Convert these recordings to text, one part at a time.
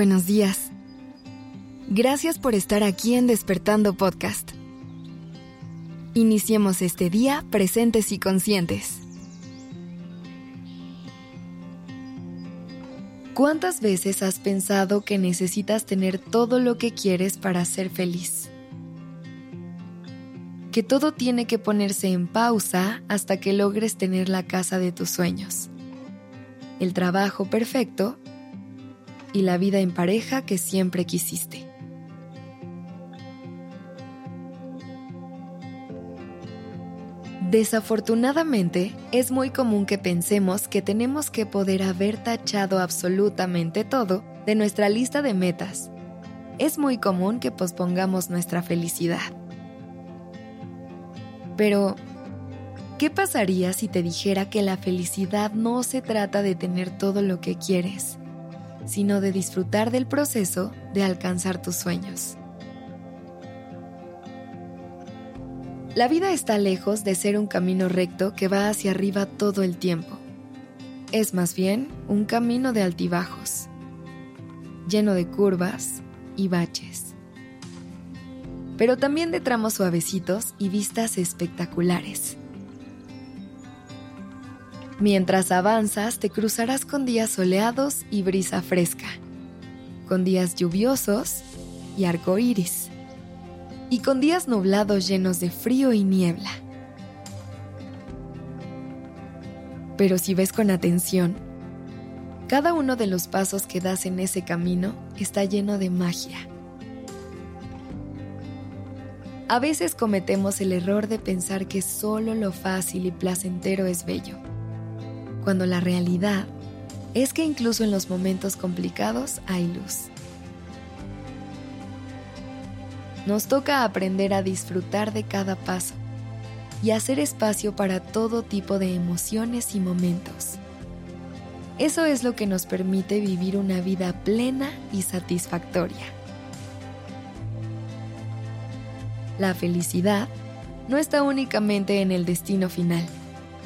Buenos días. Gracias por estar aquí en Despertando Podcast. Iniciemos este día presentes y conscientes. ¿Cuántas veces has pensado que necesitas tener todo lo que quieres para ser feliz? Que todo tiene que ponerse en pausa hasta que logres tener la casa de tus sueños, el trabajo perfecto y la vida en pareja que siempre quisiste. Desafortunadamente, es muy común que pensemos que tenemos que poder haber tachado absolutamente todo de nuestra lista de metas. Es muy común que pospongamos nuestra felicidad. Pero, ¿qué pasaría si te dijera que la felicidad no se trata de tener todo lo que quieres, sino de disfrutar del proceso de alcanzar tus sueños. La vida está lejos de ser un camino recto que va hacia arriba todo el tiempo. Es más bien un camino de altibajos, lleno de curvas y baches. Pero también de tramos suavecitos y vistas espectaculares. Mientras avanzas, te cruzarás con días soleados y brisa fresca, con días lluviosos y arco iris, y con días nublados llenos de frío y niebla. Pero si ves con atención, cada uno de los pasos que das en ese camino está lleno de magia. A veces cometemos el error de pensar que solo lo fácil y placentero es bello cuando la realidad es que incluso en los momentos complicados hay luz. Nos toca aprender a disfrutar de cada paso y hacer espacio para todo tipo de emociones y momentos. Eso es lo que nos permite vivir una vida plena y satisfactoria. La felicidad no está únicamente en el destino final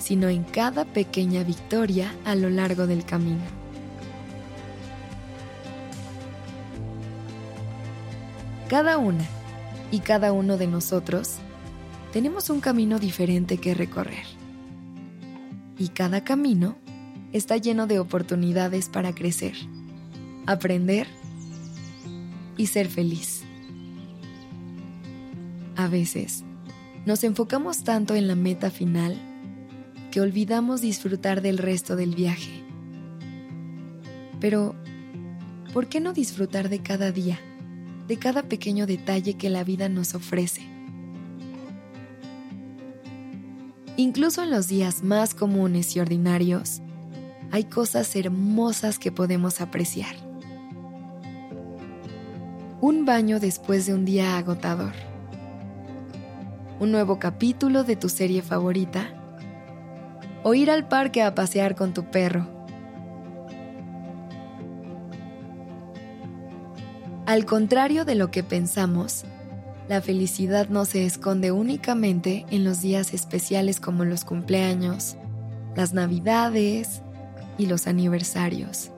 sino en cada pequeña victoria a lo largo del camino. Cada una y cada uno de nosotros tenemos un camino diferente que recorrer. Y cada camino está lleno de oportunidades para crecer, aprender y ser feliz. A veces, nos enfocamos tanto en la meta final que olvidamos disfrutar del resto del viaje. Pero, ¿por qué no disfrutar de cada día, de cada pequeño detalle que la vida nos ofrece? Incluso en los días más comunes y ordinarios, hay cosas hermosas que podemos apreciar. Un baño después de un día agotador. Un nuevo capítulo de tu serie favorita o ir al parque a pasear con tu perro. Al contrario de lo que pensamos, la felicidad no se esconde únicamente en los días especiales como los cumpleaños, las navidades y los aniversarios.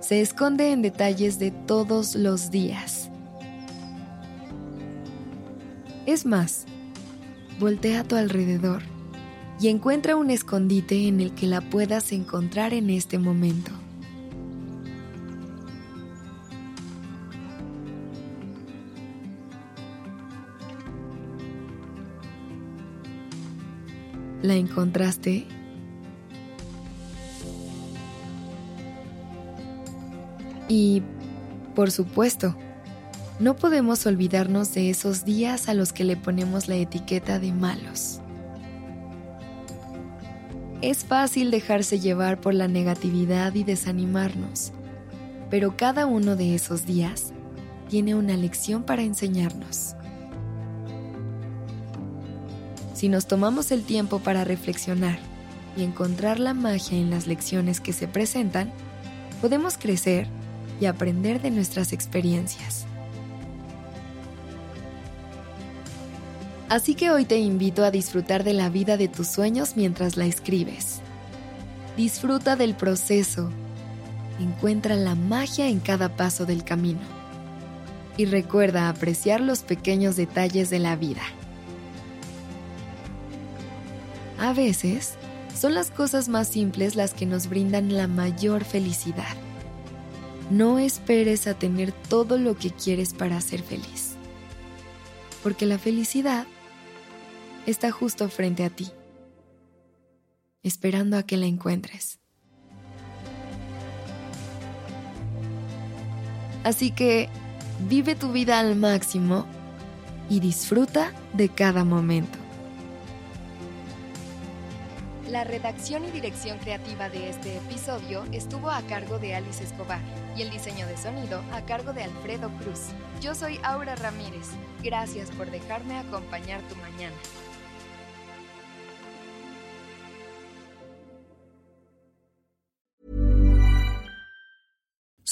Se esconde en detalles de todos los días. Es más, voltea a tu alrededor y encuentra un escondite en el que la puedas encontrar en este momento. ¿La encontraste? Y, por supuesto, no podemos olvidarnos de esos días a los que le ponemos la etiqueta de malos. Es fácil dejarse llevar por la negatividad y desanimarnos, pero cada uno de esos días tiene una lección para enseñarnos. Si nos tomamos el tiempo para reflexionar y encontrar la magia en las lecciones que se presentan, podemos crecer y aprender de nuestras experiencias. Así que hoy te invito a disfrutar de la vida de tus sueños mientras la escribes. Disfruta del proceso encuentra la magia en cada paso del camino. Y recuerda apreciar los pequeños detalles de la vida. A veces, son las cosas más simples las que nos brindan la mayor felicidad. No esperes a tener todo lo que quieres para ser feliz. Porque la felicidad está justo frente a ti, esperando a que la encuentres. Así que vive tu vida al máximo y disfruta de cada momento. La redacción y dirección creativa de este episodio estuvo a cargo de Alice Escobar y el diseño de sonido a cargo de Alfredo Cruz. Yo soy Aura Ramírez. Gracias por dejarme acompañar tu mañana.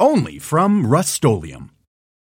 Only from Rust